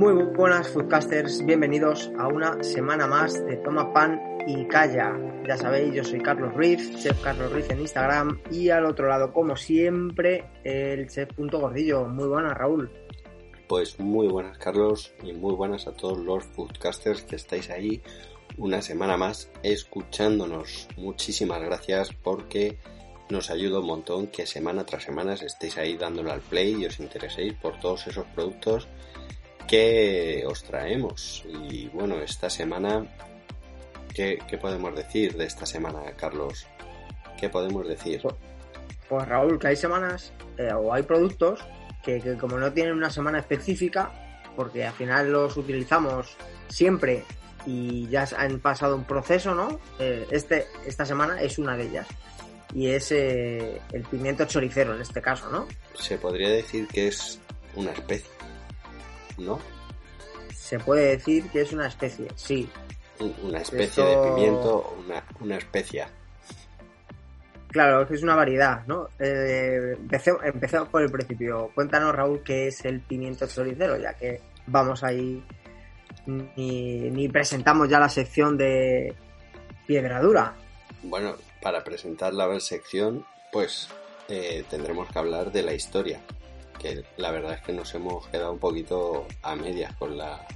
Muy buenas foodcasters, bienvenidos a una semana más de Toma Pan y Calla. Ya sabéis, yo soy Carlos Ruiz, chef Carlos Ruiz en Instagram y al otro lado, como siempre, el chef Punto Gordillo. Muy buenas, Raúl. Pues muy buenas, Carlos, y muy buenas a todos los foodcasters que estáis ahí una semana más escuchándonos. Muchísimas gracias porque nos ayuda un montón que semana tras semana estéis ahí dándole al play y os intereséis por todos esos productos que os traemos. Y bueno, esta semana, ¿qué, podemos decir de esta semana, Carlos? ¿Qué podemos decir? Pues, pues Raúl, que hay semanas eh, o hay productos que, como no tienen una semana específica, porque al final los utilizamos siempre y ya han pasado un proceso, ¿no? Eh, este, esta semana es una de ellas. Y es eh, el pimiento choricero en este caso, ¿no? Se podría decir que es una especie ¿no? Se puede decir que es una especie, sí. Una especie de pimiento, una, una especia. Claro, es una variedad, ¿no? Eh, empecemos, por el principio. Cuéntanos, Raúl, qué es el pimiento choricero, ya que vamos ahí ni, ni presentamos ya la sección de piedra dura. Bueno, para presentar la sección, pues eh, tendremos que hablar de la historia que la verdad es que nos hemos quedado un poquito a medias con la,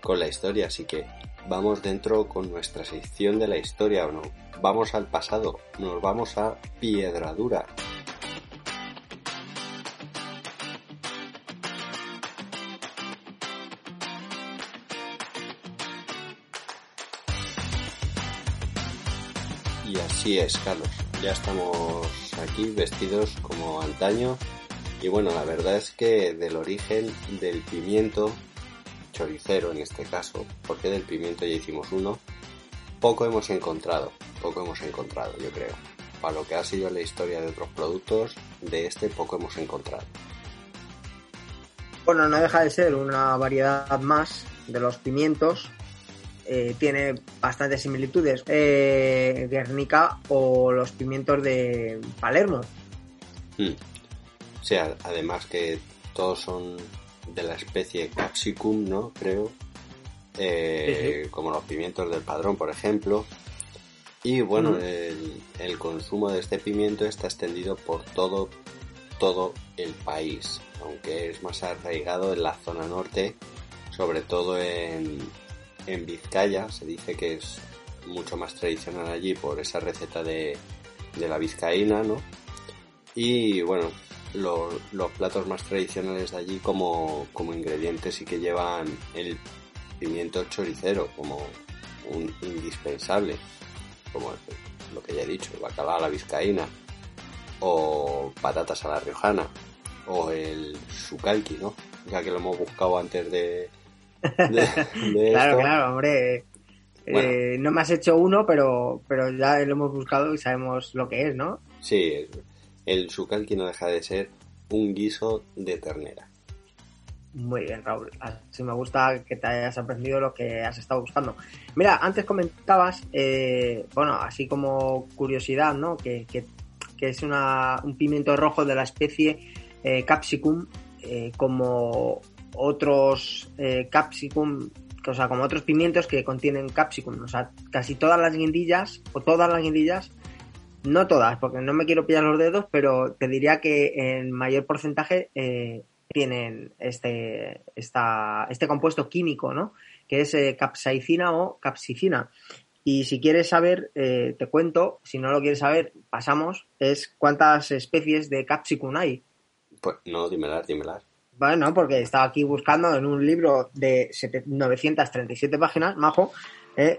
con la historia, así que vamos dentro con nuestra sección de la historia o no. Vamos al pasado, nos vamos a Piedradura. Y así es, Carlos. Ya estamos aquí vestidos como antaño y bueno, la verdad es que del origen del pimiento, choricero en este caso, porque del pimiento ya hicimos uno, poco hemos encontrado, poco hemos encontrado, yo creo. Para lo que ha sido la historia de otros productos, de este poco hemos encontrado. Bueno, no deja de ser una variedad más de los pimientos. Eh, tiene bastantes similitudes. Eh, Guernica o los pimientos de Palermo. Hmm. Sea, además que todos son de la especie capsicum, ¿no? Creo. Eh, como los pimientos del padrón, por ejemplo. Y bueno, el, consumo de este pimiento está extendido por todo, todo el país, aunque es más arraigado en la zona norte, sobre todo en, en Vizcaya. Se dice que es mucho más tradicional allí por esa receta de, de la vizcaína, ¿no? Y bueno, los, platos más tradicionales de allí como, como ingredientes y que llevan el pimiento choricero como un indispensable, como lo que ya he dicho, el bacalao a la vizcaína, o patatas a la riojana, o el sucalqui, ¿no? Ya que lo hemos buscado antes de... claro, claro, hombre. Eh, no me has hecho uno, pero, pero ya lo hemos buscado y sabemos lo que es, ¿no? Sí, el sukalki no deja de ser un guiso de ternera. Muy bien, Raúl. Así me gusta que te hayas aprendido lo que has estado buscando. Mira, antes comentabas, eh, bueno, así como curiosidad, ¿no? Que, es una, un pimiento rojo de la especie eh, capsicum, eh, como otros capsicum, o sea, como otros pimientos que contienen capsicum. O sea, casi todas las guindillas, o todas las guindillas, no todas, porque no me quiero pillar los dedos, pero te diría que en mayor porcentaje eh, tienen este, esta, este compuesto químico, ¿no? Que es eh, capsaicina o capsicina. Y si quieres saber, eh, te cuento, si no lo quieres saber, pasamos, es cuántas especies de capsicum hay. Pues no, dímelas, dímelas. Bueno, porque estaba aquí buscando en un libro de 937 páginas, majo,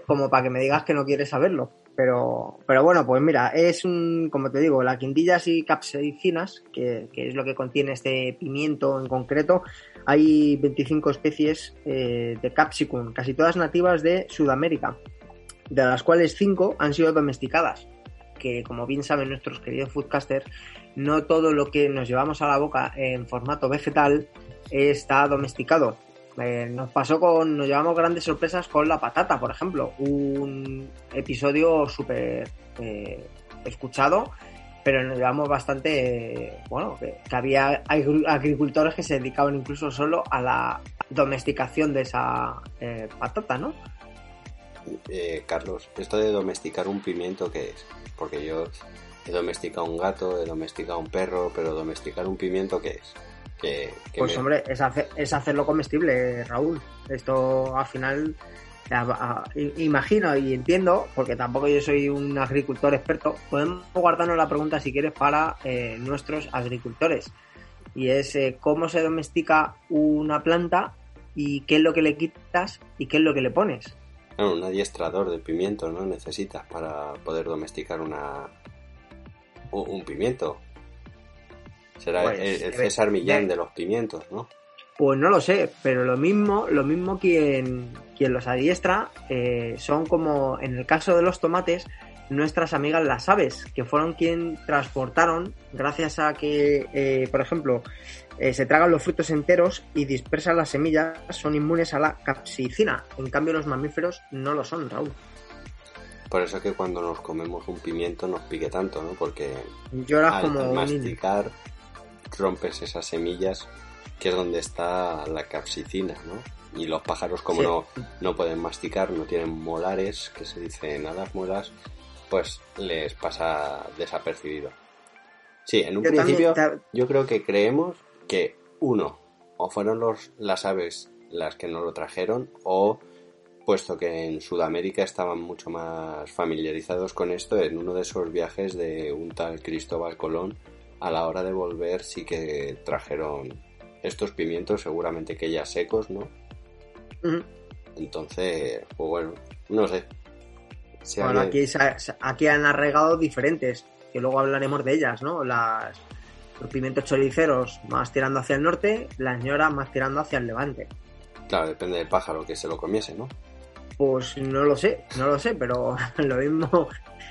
como para que me digas que no quieres saberlo. Pero, pero bueno, pues mira, es un, como te digo, la quindillas y capsaicinas, que, que es lo que contiene este pimiento en concreto, hay 25 especies eh, de capsicum, casi todas nativas de Sudamérica, de las cuales 5 han sido domesticadas. Que como bien saben nuestros queridos foodcasters, no todo lo que nos llevamos a la boca en formato vegetal está domesticado. Eh, nos pasó con, nos llevamos grandes sorpresas con la patata, por ejemplo, un episodio súper eh, escuchado, pero nos llevamos bastante, eh, bueno, que, había agricultores que se dedicaban incluso solo a la domesticación de esa patata, ¿no? Carlos, esto de domesticar un pimiento, ¿qué es? Porque yo he domesticado un gato, he domesticado un perro, pero domesticar un pimiento, ¿qué es? Pues hombre, es, es hacerlo comestible, Raúl. Esto al final, imagino y entiendo, porque tampoco yo soy un agricultor experto, podemos guardarnos la pregunta si quieres para eh, nuestros agricultores. Y es eh, cómo se domestica una planta y qué es lo que le quitas y qué es lo que le pones. un adiestrador de pimiento, ¿no? Necesitas para poder domesticar una un pimiento. Será pues, el, César Millán de, los pimientos, ¿no? Pues no lo sé, pero lo mismo, lo mismo quien, quien los adiestra eh, son como en el caso de los tomates, nuestras amigas las aves, que fueron quien transportaron, gracias a que, eh, por ejemplo, eh, se tragan los frutos enteros y dispersan las semillas, son inmunes a la capsicina. En cambio, los mamíferos no lo son, Raúl. Por eso que cuando nos comemos un pimiento nos pique tanto, ¿no? Porque Lloras como masticar rompes esas semillas, que es donde está la capsicina, ¿no? Y los pájaros, como no, no pueden masticar, no tienen molares, que se dice nada muelas, pues les pasa desapercibido. Sí, en un principio yo creo que creemos que uno, o fueron los, las aves las que nos lo trajeron, o puesto que en Sudamérica estaban mucho más familiarizados con esto, en uno de esos viajes de un tal Cristóbal Colón, a la hora de volver sí que trajeron estos pimientos seguramente que ya secos, ¿no? Entonces, pues bueno, no sé. bueno, aquí, aquí han arregado diferentes, que luego hablaremos de ellas, ¿no? Las, los pimientos choriceros más tirando hacia el norte, las ñoras más tirando hacia el levante. Claro, depende del pájaro que se lo comiese, ¿no? Pues no lo sé, no lo sé, pero lo mismo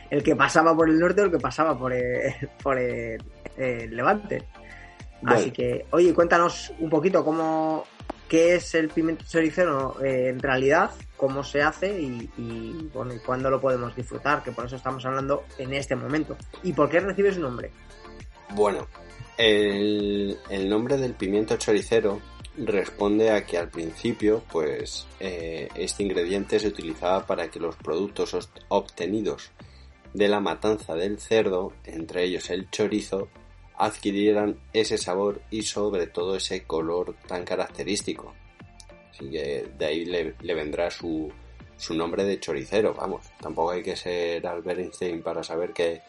el que pasaba por el norte o el que pasaba por por el, Levante. Así que, oye, cuéntanos un poquito cómo, qué es el pimiento choricero eh, en realidad, cómo se hace y, bueno, y cuándo lo podemos disfrutar, que por eso estamos hablando en este momento. ¿Y por qué recibe su nombre? Bueno, el, nombre del pimiento choricero responde a que al principio, pues, eh, este ingrediente se utilizaba para que los productos obtenidos de la matanza del cerdo, entre ellos el chorizo, adquirieran ese sabor y sobre todo ese color tan característico. Así que de ahí le, vendrá su, su, nombre de choricero, vamos. Tampoco hay que ser Albert Einstein para saber que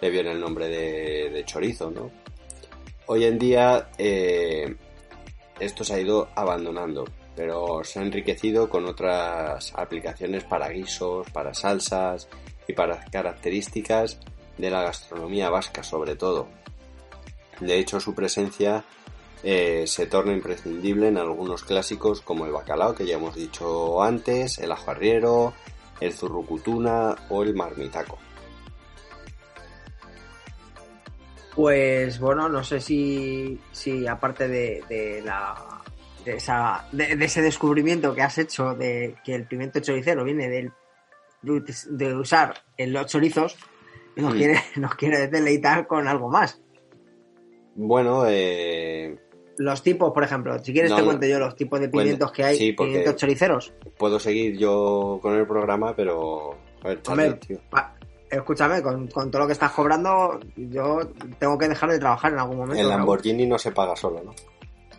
le viene el nombre de, chorizo, ¿no? Hoy en día eh, esto se ha ido abandonando, pero se ha enriquecido con otras aplicaciones para guisos, para salsas y para características de la gastronomía vasca sobre todo. De hecho, su presencia eh, se torna imprescindible en algunos clásicos como el bacalao, que ya hemos dicho antes, el ajo arriero, el zurrucutuna o el marmitaco. Pues bueno, no sé si, si aparte de, la de, esa, de, ese descubrimiento que has hecho de que el pimiento choricero viene del, de, usar en los chorizos, nos, mm. quiere, nos quiere deleitar con algo más. Bueno, eh... Los tipos, por ejemplo, si quieres te cuento yo los tipos de pimientos que hay, pimientos choriceros. Puedo seguir yo con el programa, pero... A ver, escúchame, con, todo lo que estás cobrando, yo tengo que dejar de trabajar en algún momento. El Lamborghini no se paga solo, ¿no?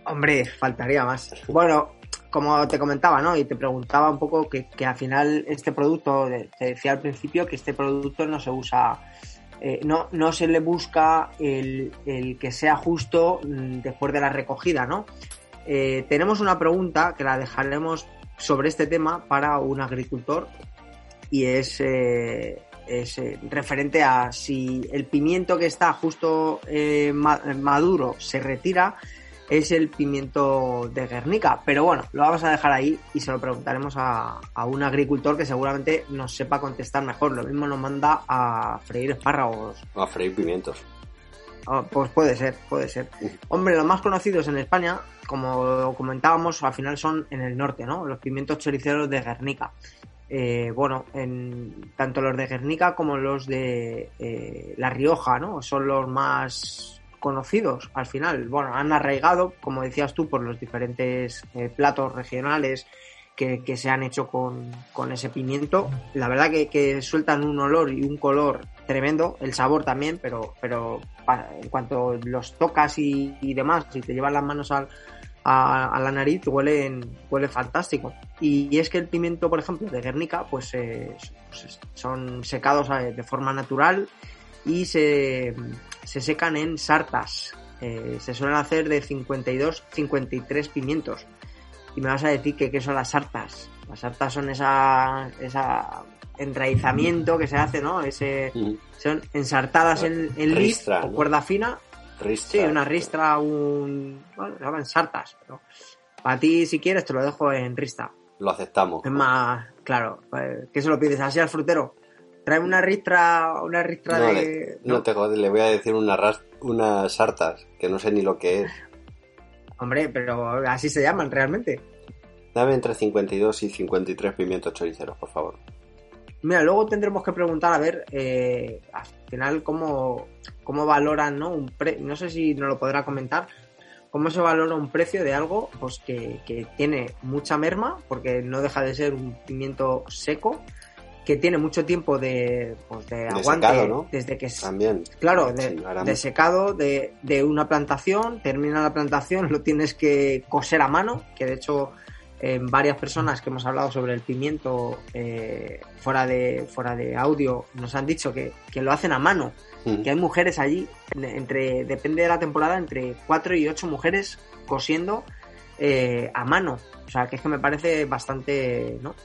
Hombre, faltaría más. Bueno, como te comentaba, ¿no? Y te preguntaba un poco que, que al final este producto, te decía al principio que este producto no se usa eh, no, no se le busca el, que sea justo mm, después de la recogida, ¿no? Eh, tenemos una pregunta que la dejaremos sobre este tema para un agricultor y es, eh, es eh, referente a si el pimiento que está justo eh, maduro se retira, es el pimiento de Guernica. Pero bueno, lo vamos a dejar ahí y se lo preguntaremos a, un agricultor que seguramente nos sepa contestar mejor. Lo mismo nos manda a freír espárragos. A freír pimientos. Ah, pues puede ser, puede ser. Hombre, los más conocidos en España, como comentábamos, al final son en el norte, ¿no? Los pimientos choriceros de Guernica. Eh, bueno, en, tanto los de Guernica como los de eh, La Rioja, ¿no? Son los más conocidos al final. Bueno, han arraigado, como decías tú, por los diferentes eh, platos regionales que, se han hecho con, ese pimiento. La verdad que, sueltan un olor y un color tremendo, el sabor también, pero, pero en cuanto los tocas y, y demás, si te llevan las manos al, a, la nariz huele, huele fantástico. Y, es que el pimiento, por ejemplo, de Guernica, pues, eh, pues son secados eh, de forma natural y se, se secan en sartas. Eh, se suelen hacer de 52, 53 pimientos. Y me vas a decir que qué son las sartas. Las sartas son esa, esa enraizamiento que se hace, ¿no? Ese, son ensartadas en, en o cuerda fina Sí, una ristra, un. Bueno, se llaman sartas, pero. Para ti, si quieres, te lo dejo en rista. Lo aceptamos. Es más, claro, pues, ¿qué se lo pides así al frutero? Trae una ristra, una ristra de. no, te jodes, le voy a decir una unas sartas, que no sé ni lo que es. Hombre, pero así se llaman realmente. Dame entre 52 y 53 pimientos choriceros, por favor. Mira, luego tendremos que preguntar a ver eh, al final cómo, cómo valoran, ¿no? Un pre no sé si nos lo podrá comentar, cómo se valora un precio de algo pues que, tiene mucha merma, porque no deja de ser un pimiento seco, que tiene mucho tiempo de, pues, de, aguante desde que también. claro de, secado de, de, una plantación termina la plantación lo tienes que coser a mano que de hecho en varias personas que hemos hablado sobre el pimiento eh, fuera, de, fuera de audio nos han dicho que, lo hacen a mano, que hay mujeres allí, entre depende de la temporada, entre 4 y 8 mujeres cosiendo eh, a mano. O sea, que es que me parece bastante, ¿no?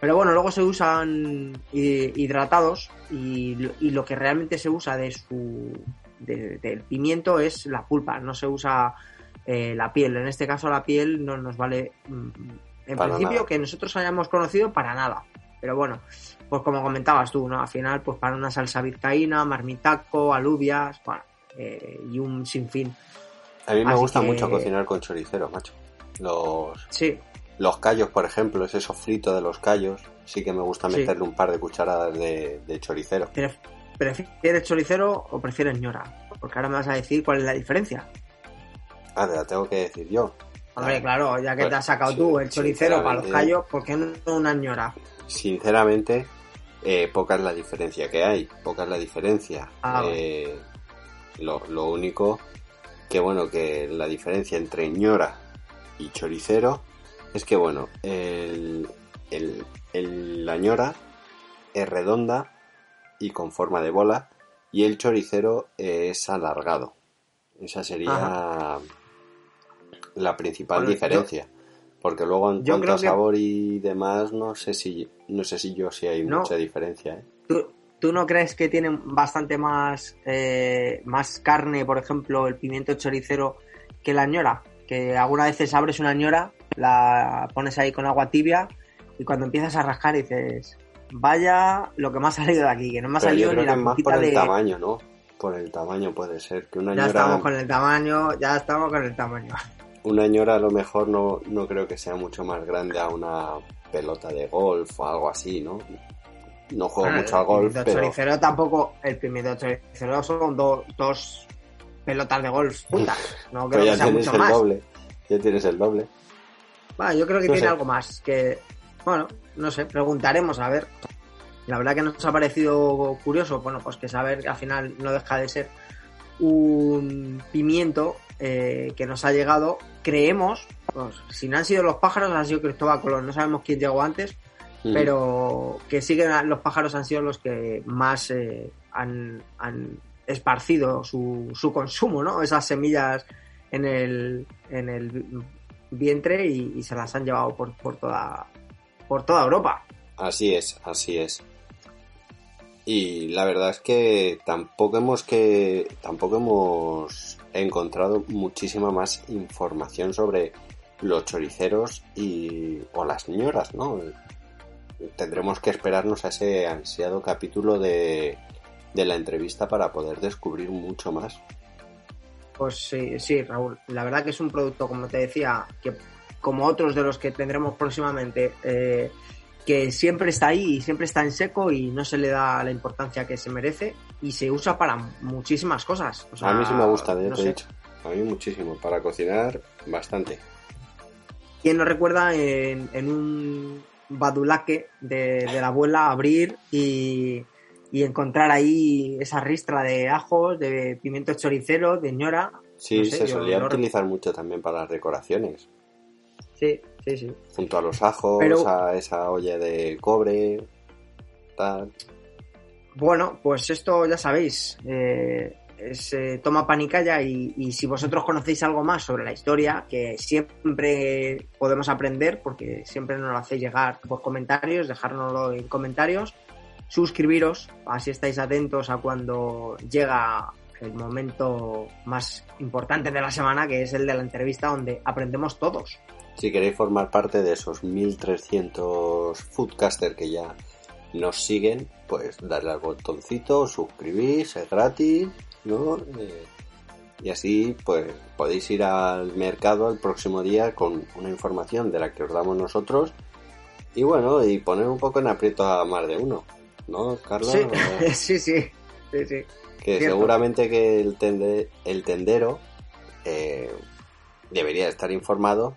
Pero bueno, luego se usan hidratados y, lo que realmente se usa de su del pimiento es la pulpa, no se usa eh, la piel. En este caso la piel no nos vale, mm, en principio, que nosotros hayamos conocido para nada. Pero bueno, pues como comentabas tú, ¿no? Al final, pues para una salsa vizcaína, marmitaco, alubias, bueno, eh, y un sinfín. A mí me gusta mucho cocinar con choriceros, macho. Los, sí. los callos, por ejemplo, ese sofrito de los callos, sí que me gusta meterle un par de cucharadas de, de choricero. ¿Prefieres choricero o prefieres ñora? Porque ahora me vas a decir cuál es la diferencia. Ah, te la tengo que decir yo. Hombre, claro, ya que te has sacado tú el choricero para los callos, ¿por qué no una ñora? Sinceramente, eh, poca es la diferencia que hay, poca es la diferencia. Ah, eh, lo, único que bueno, que la diferencia entre ñora y choricero es que bueno, el, la ñora es redonda y con forma de bola y el choricero es alargado. Esa sería la principal diferencia. porque luego en cuanto a sabor y demás, no sé si no sé si yo sí hay mucha diferencia. ¿eh? ¿Tú, no crees que tiene bastante más, eh, más carne, por ejemplo, el pimiento choricero que la ñora? Que alguna veces abres una ñora, la pones ahí con agua tibia y cuando empiezas a rascar dices, vaya lo que me ha salido de aquí, que no me ha salido ni la más por el tamaño, ¿no? Por el tamaño puede ser que una ya estamos con el tamaño, ya estamos con el tamaño una ñora a lo mejor no, no creo que sea mucho más grande a una pelota de golf o algo así, ¿no? No juego mucho al golf, el pero... choricero tampoco, el pimiento choricero son dos pelotas de golf juntas, no creo ya que sea tienes mucho el más. doble, ya tienes el doble. Bueno, yo creo que tiene algo más, que, bueno, no sé, preguntaremos a ver. La verdad que nos ha parecido curioso, bueno, pues que saber que al final no deja de ser un pimiento eh, que nos ha llegado, creemos, pues, si no han sido los pájaros, ha sido Cristóbal Colón, no sabemos quién llegó antes, mm. pero que siguen los pájaros han sido los que más eh, han, esparcido su, su, consumo, ¿no? Esas semillas en el, en el vientre y, se las han llevado por, por, toda, por toda Europa. Así es, así es. Y la verdad es que tampoco hemos que tampoco hemos encontrado muchísima más información sobre los choriceros y o las señoras, ¿no? Tendremos que esperarnos a ese ansiado capítulo de, de la entrevista para poder descubrir mucho más. Pues sí, sí, Raúl. La verdad que es un producto, como te decía, que como otros de los que tendremos próximamente, eh, que siempre está ahí y siempre está en seco y no se le da la importancia que se merece y se usa para muchísimas cosas. a mí sí me gusta, de hecho. A mí muchísimo. Para cocinar, bastante. ¿Quién nos recuerda en, un badulaque de, la abuela abrir y, encontrar ahí esa ristra de ajos, de pimiento choricero, de ñora? Sí, se solía utilizar mucho también para las decoraciones. Sí, sí, sí. Junto a los ajos, a esa olla de cobre, tal. Bueno, pues esto ya sabéis, eh, es eh, toma panicaya y, y si vosotros conocéis algo más sobre la historia, que siempre podemos aprender, porque siempre nos lo hacéis llegar por comentarios, dejárnoslo en comentarios, suscribiros, así estáis atentos a cuando llega el momento más importante de la semana, que es el de la entrevista donde aprendemos todos. Si queréis formar parte de esos 1300 foodcasters que ya nos siguen, pues darle al botoncito, suscribís, es gratis, ¿no? Eh, y así pues podéis ir al mercado el próximo día con una información de la que os damos nosotros y bueno, y poner un poco en aprieto a más de uno, ¿no, Carlos? Sí, sí, sí, sí, Que seguramente que el, el tendero eh, debería estar informado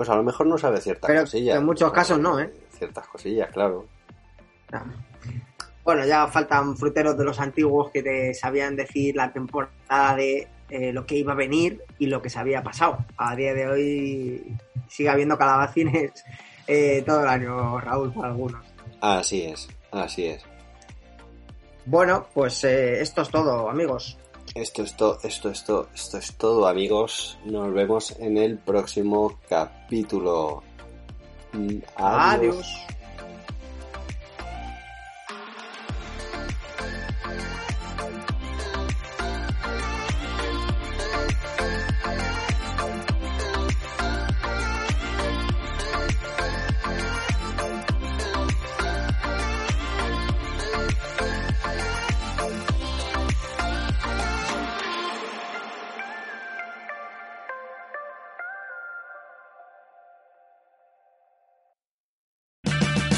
pues a lo mejor no sabe ciertas cosillas. En muchos casos no, ¿eh? Ciertas cosillas, claro. Bueno, ya faltan fruteros de los antiguos que te sabían decir la temporada de eh, lo que iba a venir y lo que se había pasado. A día de hoy sigue habiendo calabacines eh, todo el año, Raúl, para algunos. Así es, así es. Bueno, pues eh, esto es todo, amigos. Esto es todo, esto, esto, esto es todo, amigos. Nos vemos en el próximo capítulo. Adiós.